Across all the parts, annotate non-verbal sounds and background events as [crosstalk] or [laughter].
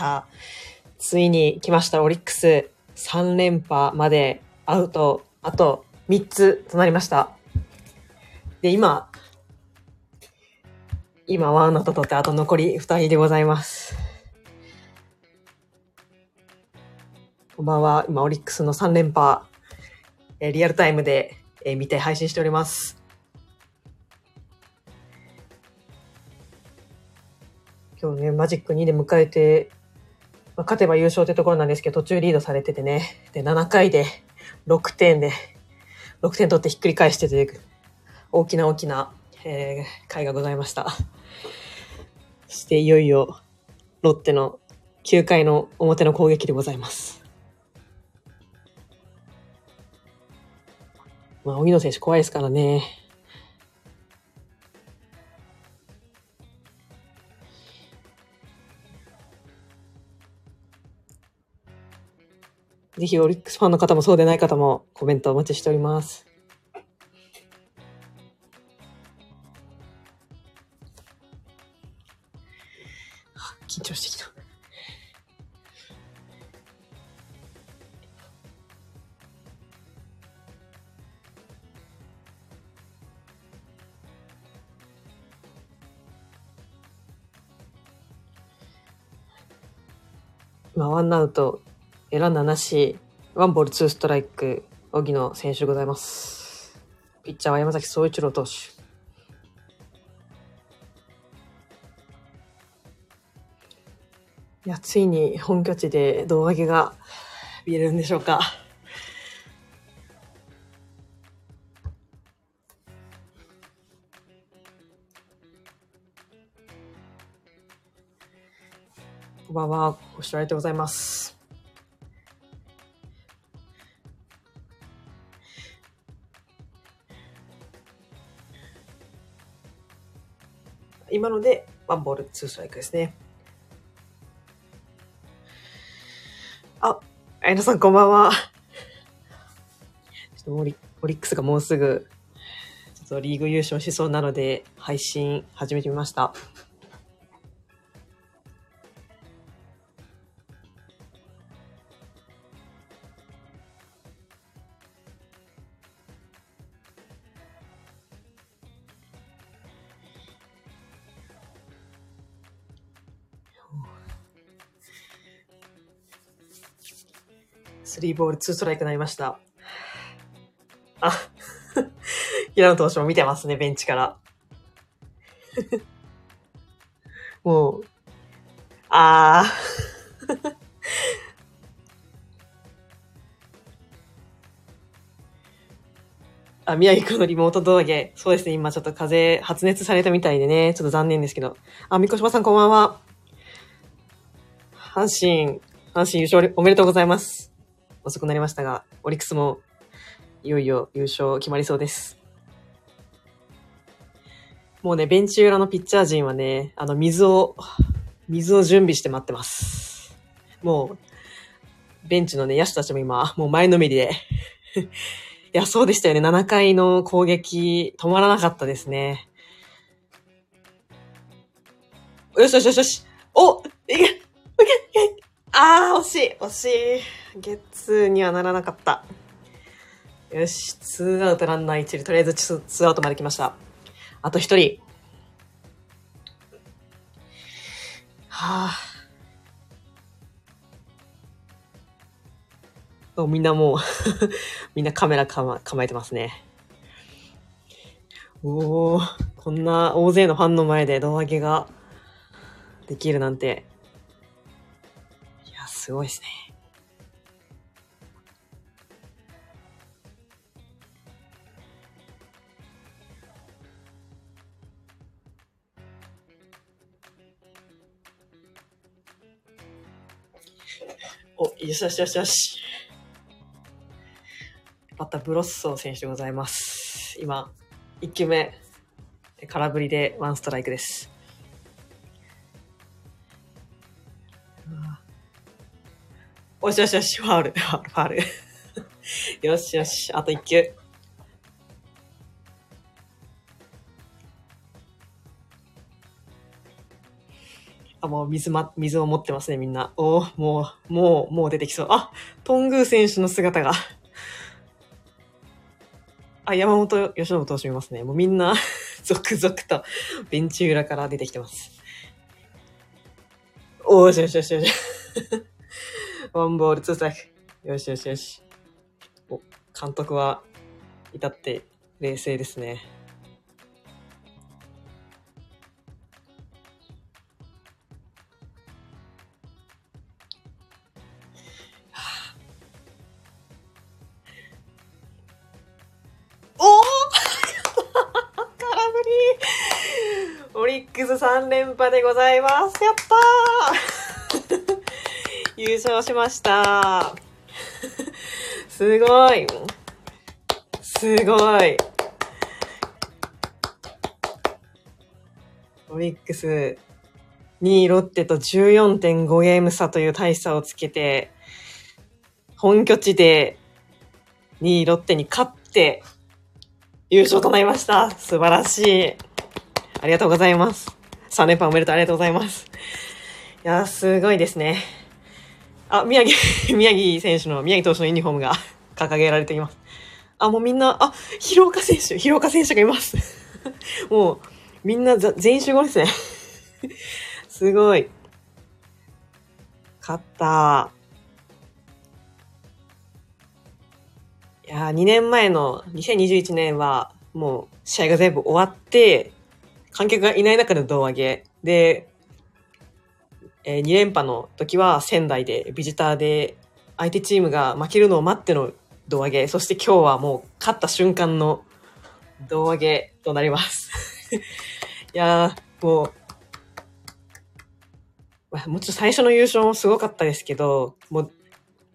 さあ、ついに来ました、オリックス。3連覇までアウト、あと3つとなりました。で、今、今、ワンアウト取って、あと残り2人でございます。こんばんは。今、オリックスの3連覇、えリアルタイムで、え見て配信しております。今日ね、マジック2で迎えて、まあ勝てば優勝ってところなんですけど、途中リードされててね。で、7回で6点で、6点取ってひっくり返してという、大きな大きな、えー回がございました。そしていよいよ、ロッテの9回の表の攻撃でございます。まあ、荻野選手怖いですからね。ぜひオリックスファンの方もそうでない方もコメントお待ちしております。緊張してきた。今、ワンアウト、選んだなし、ワンボールツーストライク、荻野選手でございます。ピッチャーは山崎総一郎投手。いや、ついに本拠地で胴上げが見れるんでしょうか。こんばんは。ご視聴ありがとうございます。今ので、ワンボール、ツーストライクですね。あ、あやなさんこんばんは。[laughs] ちょっとオリオリックスがもうすぐ、ちょっとリーグ優勝しそうなので、配信始めてみました。スリーボール、ツーストライクになりました。あ、[laughs] 平野投手も見てますね、ベンチから。[laughs] もう、あー。[laughs] あ、宮城くんのリモート動画。そうですね、今ちょっと風邪、発熱されたみたいでね、ちょっと残念ですけど。あ、みこしまさんこんばんは。阪神、阪神優勝おめでとうございます。遅くなりましたが、オリックスもいよいよ優勝決まりそうです。もうね、ベンチ裏のピッチャー陣はね、あの、水を、水を準備して待ってます。もう、ベンチのね、野手たちも今、もう前のめりで。[laughs] いや、そうでしたよね。7回の攻撃、止まらなかったですね。よしよしよしよし。おいけいけいけあー、惜しい惜しい。ゲッツーにはならなかった。よし、ツーアウトランナー一塁。とりあえずツーツーアウトまで来ました。あと一人。はあ。みんなもう、[laughs] みんなカメラかま構えてますね。おー、こんな大勢のファンの前で胴上げができるなんて。すごいですね。お、よしよしよしよし。バッタブロッソー選手でございます。今、1球目、空振りでワンストライクです。おしよしよし、ファウル、[laughs] ファウル、ファウル。よしよし、あと1球。あ、もう水ま、水を持ってますね、みんな。おもう、もう、もう出てきそう。あ、トングー選手の姿が。あ、山本由伸投手見ますね。もうみんな [laughs] 続々とベンチ裏から出てきてます。おーしよしよしよし。ワンボールツーストライク。よしよしよし。お、監督は、至って冷静ですね。ックス3連覇でございます。やったー優勝しました。すごい。すごい。オリックス2位ロッテと14.5ゲーム差という大差をつけて、本拠地で2位ロッテに勝って優勝となりました。素晴らしい。ありがとうございます。3連覇おめでとうありがとうございます。いやすごいですね。あ、宮城、[laughs] 宮城選手の、宮城投手のユニフォームが [laughs] 掲げられています。あ、もうみんな、あ、広岡選手、広岡選手がいます。[laughs] もう、みんな全員集合ですね。すごい。勝った。いや2年前の2021年は、もう試合が全部終わって、観客がいない中で胴上げ。で、えー、2連覇の時は仙台でビジターで相手チームが負けるのを待っての胴上げ。そして今日はもう勝った瞬間の胴上げとなります。[laughs] いやー、もう、もうちょっと最初の優勝もすごかったですけど、もう、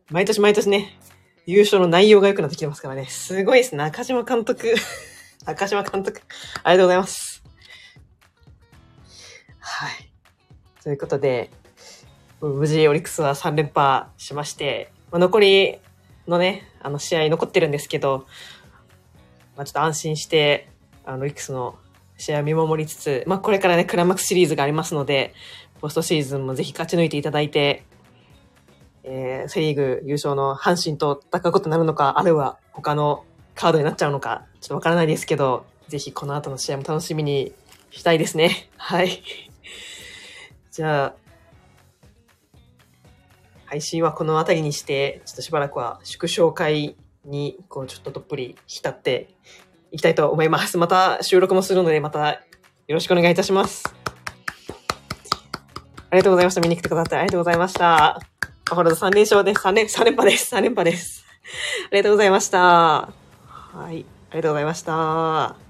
毎年毎年ね、優勝の内容が良くなってきてますからね。すごいですね。中島監督。[laughs] 中島監督。ありがとうございます。はい。ということで、無事オリックスは3連覇しまして、まあ、残りのね、あの試合残ってるんですけど、まあ、ちょっと安心して、あの、オリックスの試合を見守りつつ、まあ、これからね、クライマックスシリーズがありますので、ポストシーズンもぜひ勝ち抜いていただいて、えー、セリーグ優勝の阪神と戦うことになるのか、あるいは他のカードになっちゃうのか、ちょっとわからないですけど、ぜひこの後の試合も楽しみにしたいですね。はい。じゃあ、配信はこの辺りにして、ちょっとしばらくは祝勝会に、こう、ちょっとどっぷり浸っていきたいと思います。[laughs] また収録もするので、またよろしくお願いいたします。ありがとうございました。見に来てくださってありがとうございました。アホラド3連勝です。3連、3連覇です。3連覇です。ありがとうございました。はい。ありがとうございました。